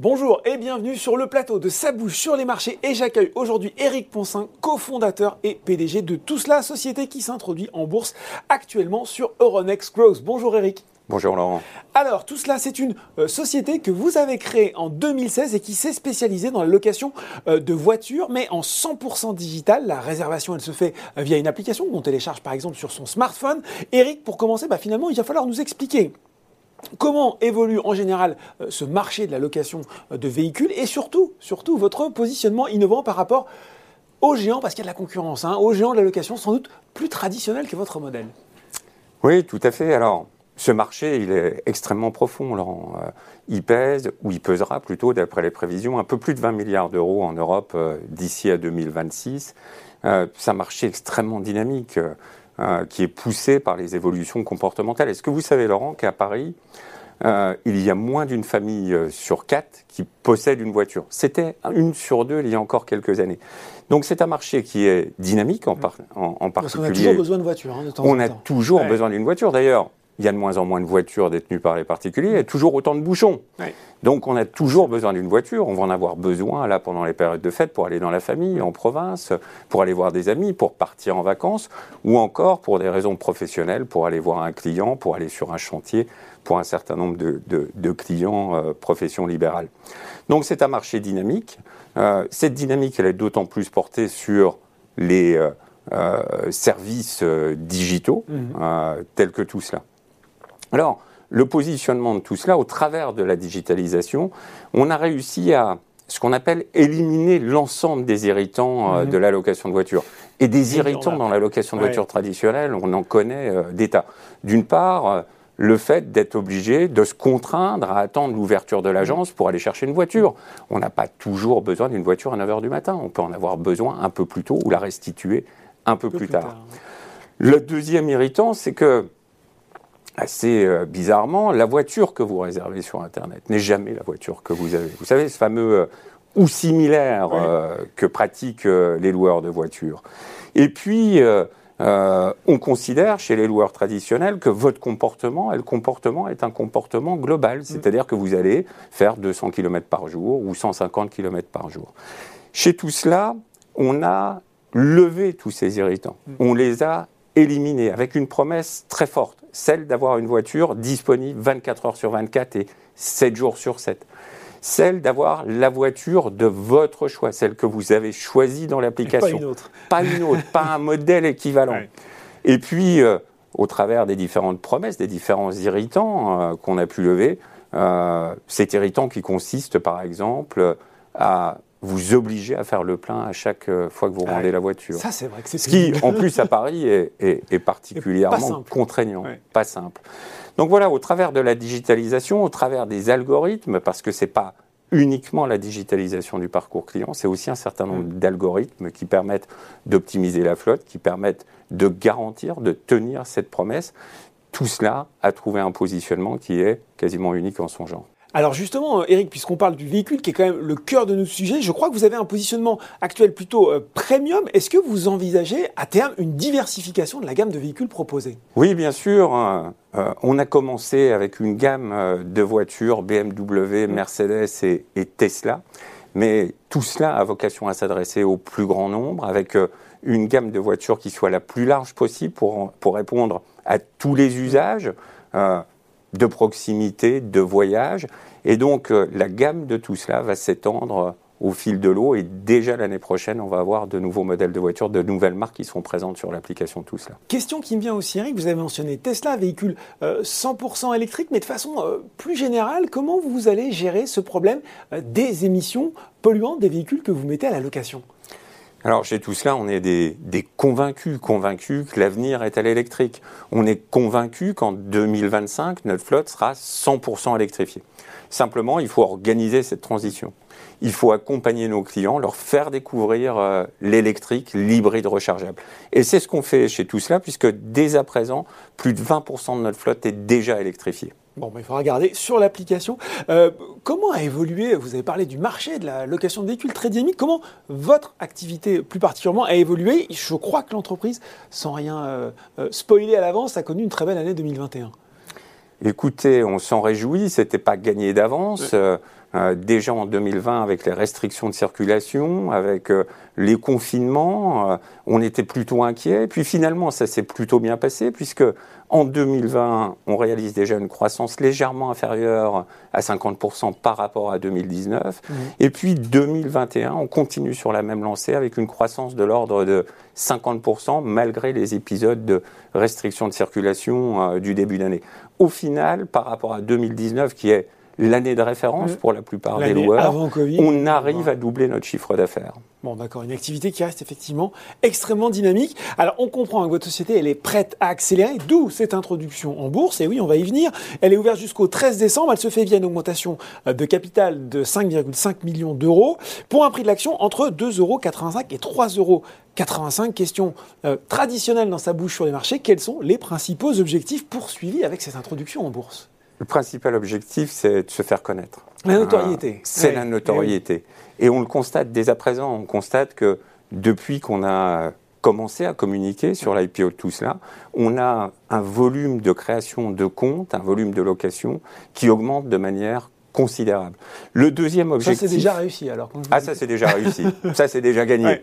bienvenue sur le plateau de Sa bouche sur les marchés et j'accueille aujourd'hui Eric Ponsin, cofondateur et PDG de Tout cela, société qui s'introduit en bourse actuellement sur Euronext Growth. Bonjour Eric. Bonjour Laurent. Alors, tout cela, c'est une euh, société que vous avez créée en 2016 et qui s'est spécialisée dans la location euh, de voitures, mais en 100% digital. La réservation, elle se fait euh, via une application qu'on télécharge par exemple sur son smartphone. Eric, pour commencer, bah, finalement, il va falloir nous expliquer Comment évolue en général ce marché de la location de véhicules et surtout, surtout votre positionnement innovant par rapport aux géants, parce qu'il y a de la concurrence, hein, aux géants de la location sans doute plus traditionnels que votre modèle? Oui, tout à fait. Alors, ce marché, il est extrêmement profond, Laurent. Euh, il pèse, ou il pesera plutôt, d'après les prévisions, un peu plus de 20 milliards d'euros en Europe euh, d'ici à 2026. Euh, c'est un marché extrêmement dynamique qui est poussé par les évolutions comportementales. Est-ce que vous savez, Laurent, qu'à Paris, il y a moins d'une famille sur quatre qui possède une voiture? C'était une sur deux il y a encore quelques années. Donc c'est un marché qui est dynamique en, en, particulier. Parce on a toujours besoin de voiture. Hein, de temps on a toujours besoin d'une voiture. D'ailleurs, il y a de moins en moins de voitures détenues par les particuliers, il y a toujours autant de bouchons. Donc on a toujours besoin d'une voiture, on va en avoir besoin là pendant les périodes de fête pour aller dans la famille, en province, pour aller voir des amis, pour partir en vacances, ou encore pour des raisons professionnelles, pour aller voir un client, pour aller sur un chantier, pour un certain nombre de, clients euh, profession libérale. Donc c'est un marché dynamique. Euh, cette dynamique, elle est d'autant plus portée sur les euh, services digitaux, mmh. tels que tout cela. Alors, le positionnement de tout cela, au travers de la digitalisation, on a réussi à ce qu'on appelle éliminer l'ensemble des irritants euh, mhm. de la location de voiture. Et des irritants dans la location de voiture traditionnelle, on en connaît euh, des tas. D'une part, euh, le fait d'être obligé de se contraindre à attendre l'ouverture de l'agence pour aller chercher une voiture. On n'a pas toujours besoin d'une voiture à 9h du matin. On peut en avoir besoin un peu plus tôt ou la restituer un peu, plus, tard. Le deuxième irritant, c'est que assez euh, bizarrement, la voiture que vous réservez sur Internet n'est jamais la voiture que vous avez. Vous savez, ce fameux euh, ou similaire euh, que pratiquent les loueurs de voitures. Et puis, on considère chez les loueurs traditionnels que votre comportement, et le comportement est un comportement global, mm. c'est-à-dire que vous allez faire 200 km par jour ou 150 km par jour. Chez tout cela, on a levé tous ces irritants. Mm. On les a éliminés avec une promesse très forte celle d'avoir une voiture disponible 24 heures sur 24 et 7 jours sur 7. Celle d'avoir la voiture de votre choix, celle que vous avez choisie dans l'application. Pas une autre. Pas une autre, pas un modèle équivalent. Et puis, euh, au travers des différentes promesses, des différents irritants euh, qu'on a pu lever, euh, cet irritant qui consiste par exemple à vous obligez à faire le plein à chaque euh, fois que vous rendez la voiture. Ça, c'est vrai que c'est Ce qui, en plus, à Paris, est, particulièrement contraignant, pas simple. Donc voilà, au travers de la digitalisation, au travers des algorithmes, parce que ce n'est pas uniquement la digitalisation du parcours client, c'est aussi un certain nombre mm. d'algorithmes qui permettent d'optimiser la flotte, qui permettent de garantir, de tenir cette promesse. Tout cela a trouvé un positionnement qui est quasiment unique en son genre. Alors justement, Eric, puisqu'on parle du véhicule qui est quand même le cœur de notre sujet, je crois que vous avez un positionnement actuel plutôt euh, premium. Est-ce que vous envisagez à terme une diversification de la gamme de véhicules proposés? Oui, bien sûr. Euh, euh, on a commencé avec une gamme de voitures BMW, Mercedes et, Tesla. Mais tout cela a vocation à s'adresser au plus grand nombre avec une gamme de voitures qui soit la plus large possible pour, pour répondre à tous les usages de proximité, de voyage. Et donc euh, la gamme de tout cela va s'étendre euh, au fil de l'eau. Et déjà l'année prochaine, on va avoir de nouveaux modèles de voitures, de nouvelles marques qui seront présentes sur l'application Tout cela. Question qui me vient aussi, Eric, vous avez mentionné Tesla, véhicule 100% euh, électrique, mais de façon plus générale, comment vous allez gérer ce problème des émissions polluantes des véhicules que vous mettez à la location? Alors chez tout cela, on est des, convaincus, convaincus que l'avenir est à l'électrique. On est convaincus qu'en 2025, notre flotte sera 100% électrifiée. Simplement, il faut organiser cette transition. Il faut accompagner nos clients, leur faire découvrir euh, l'électrique, l'hybride rechargeable. Et c'est ce qu'on fait chez tout cela, puisque dès à présent, plus de 20% de notre flotte est déjà électrifiée. Bon, il faudra regarder sur l'application. Euh, comment a évolué, vous avez parlé du marché de la location de véhicules très dynamique, comment votre activité plus particulièrement a évolué? Je crois que l'entreprise, sans rien euh, euh, spoiler à l'avance, a connu une très belle année 2021. Écoutez, on s'en réjouit, c'était pas gagné d'avance. euh, déjà en 2020 avec les restrictions de circulation, avec euh, les confinements, euh, on était plutôt inquiet. Puis finalement, ça s'est plutôt bien passé puisque en 2020, on réalise déjà une croissance légèrement inférieure à 50% par rapport à 2019. Mmh. Et puis 2021, on continue sur la même lancée avec une croissance de l'ordre de 50% malgré les épisodes de restrictions de circulation du début d'année. Au final, par rapport à 2019, qui est l'année de référence pour la plupart des loueurs, on arrive à doubler notre chiffre d'affaires. Bon, d'accord, une activité qui reste effectivement extrêmement dynamique. Alors, on comprend que votre société, elle est prête à accélérer, d'où cette introduction en bourse. Et oui, on va y venir. Elle est ouverte jusqu'au 13 décembre. Elle se fait via une augmentation euh, de capital de 5,5 millions d'euros pour un prix de l'action entre 2,85 euros et 3,85 euros. Question euh, traditionnelle dans sa bouche sur les marchés. Quels sont les principaux objectifs poursuivis avec cette introduction en bourse? Le principal objectif, c'est de se faire connaître. La notoriété. Euh, c'est la notoriété. Et on le constate dès à présent. On constate que depuis qu'on a commencé à communiquer sur l'IPO de tout cela, on a un volume de création de comptes, un volume de location qui augmente de manière considérable. Le deuxième objectif. Ça, c'est déjà réussi alors. Ah, ça, c'est déjà réussi. ça, c'est déjà gagné.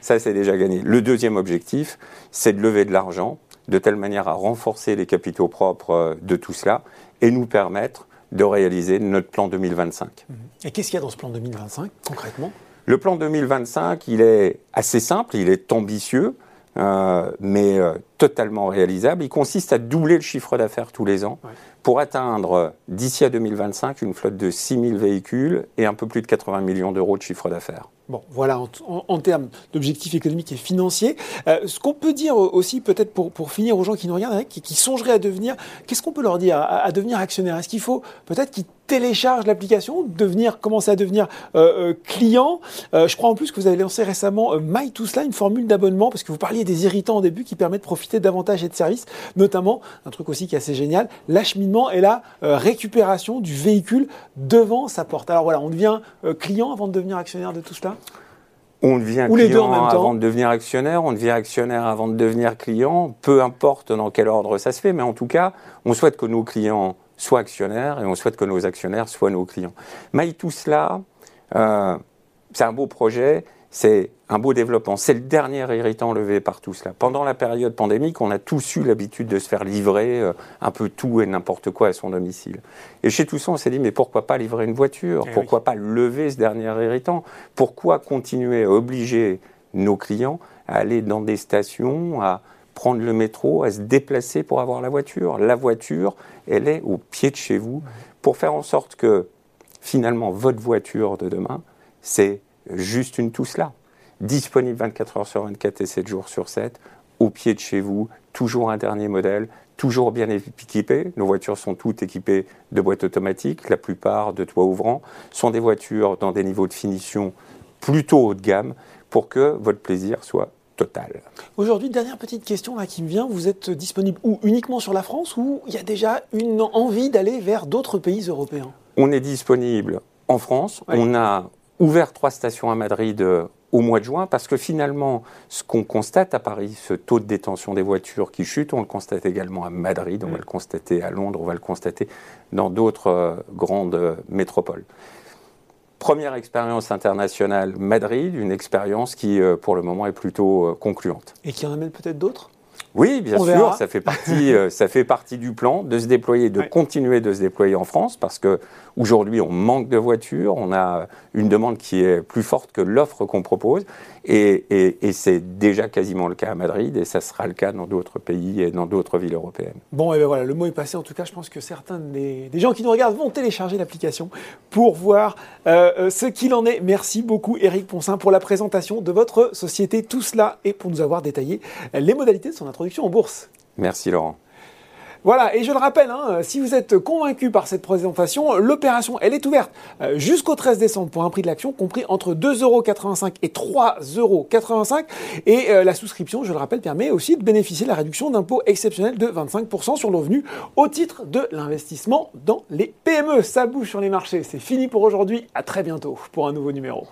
Ça, c'est déjà gagné. Le deuxième objectif, c'est de lever de l'argent de telle manière à renforcer les capitaux propres euh, de tout cela et nous permettre de réaliser notre plan 2025. Et qu'est-ce qu'il y a dans ce plan 2025 concrètement? Le plan 2025, il est assez simple, il est ambitieux, euh, mais euh, totalement réalisable. Il consiste à doubler le chiffre d'affaires tous les ans pour atteindre d'ici à 2025 une flotte de 6000 véhicules et un peu plus de 80 millions d'euros de chiffre d'affaires. Bon, voilà, en, termes d'objectifs économiques et financiers. Euh, ce qu'on peut dire aussi, peut-être pour, pour, finir aux gens qui nous regardent, qui, qui songeraient à devenir, qu'est-ce qu'on peut leur dire à, à devenir actionnaire Est-ce qu'il faut peut-être qu'ils téléchargent l'application, devenir, commencer à devenir euh, euh client euh, Je crois en plus que vous avez lancé récemment euh, My une formule d'abonnement, parce que vous parliez des irritants au début qui permet de profiter davantage et de services, notamment un truc aussi qui est assez génial, l'acheminement et la récupération du véhicule devant sa porte. Alors voilà, on devient client avant de devenir actionnaire de tout cela? On devient client avant de devenir actionnaire, on devient actionnaire avant de devenir client, peu importe dans quel ordre ça se fait, mais en tout cas, on souhaite que nos clients soient actionnaires et on souhaite que nos actionnaires soient nos clients. Mais tout cela, euh, c'est un beau projet, c'est un beau développement. C'est le dernier irritant levé par tout cela. Pendant la période pandémique, on a tous eu l'habitude de se faire livrer euh, un peu tout et n'importe quoi à son domicile. Et chez ça, on s'est dit, mais pourquoi pas livrer une voiture? Eh Pourquoi pas lever ce dernier irritant? Pourquoi continuer à obliger nos clients à aller dans des stations, à prendre le métro, à se déplacer pour avoir la voiture? La voiture, elle est au pied de chez vous pour faire en sorte que finalement votre voiture de demain, c'est juste une touche là. Disponible 24 heures sur 24 et 7 jours sur 7, au pied de chez vous, toujours un dernier modèle, toujours bien équipé. Nos voitures sont toutes équipées de boîtes automatiques, la plupart de toits ouvrants, sont des voitures dans des niveaux de finition plutôt haut de gamme pour que votre plaisir soit total. Aujourd'hui, dernière petite question là qui me vient, vous êtes disponible où? Uniquement sur la France ou il y a déjà une envie d'aller vers d'autres pays européens? On est disponible en France, on a ouvert trois stations à Madrid au mois de juin, parce que finalement, ce qu'on constate à Paris, ce taux de détention des voitures qui chute, on le constate également à Madrid, on va mm. le constater à Londres, on va le constater dans d'autres euh, grandes euh, métropoles. Première expérience internationale Madrid, une expérience qui, euh, pour le moment, est plutôt concluante. Et qui en amène peut-être d'autres? Oui, bien sûr, ça fait, partie, ça fait partie du plan de se déployer, de continuer de se déployer en France, parce que Aujourd'hui, on manque de voitures, on a une demande qui est plus forte que l'offre qu'on propose, et, c'est déjà quasiment le cas à Madrid, et ça sera le cas dans d'autres pays et dans d'autres villes européennes. Bon, et ben voilà, le mot est passé. En tout cas, je pense que certains des, gens qui nous regardent vont télécharger l'application pour voir euh, euh, ce qu'il en est. Merci beaucoup, Eric Poncin, pour la présentation de votre société Tout cela et pour nous avoir détaillé les modalités de son introduction en bourse. Merci, Laurent. Voilà, et je le rappelle, hein, si vous êtes convaincu par cette présentation, l'opération, elle est ouverte euh, jusqu'au 13 décembre pour un prix de l'action compris entre 2,85€ et 3,85€. Et euh, la souscription, je le rappelle, permet aussi de bénéficier de la réduction d'impôt exceptionnelle de 25% sur le revenu au titre de l'investissement dans les PME. Ça bouge sur les marchés. C'est fini pour aujourd'hui. À très bientôt pour un nouveau numéro.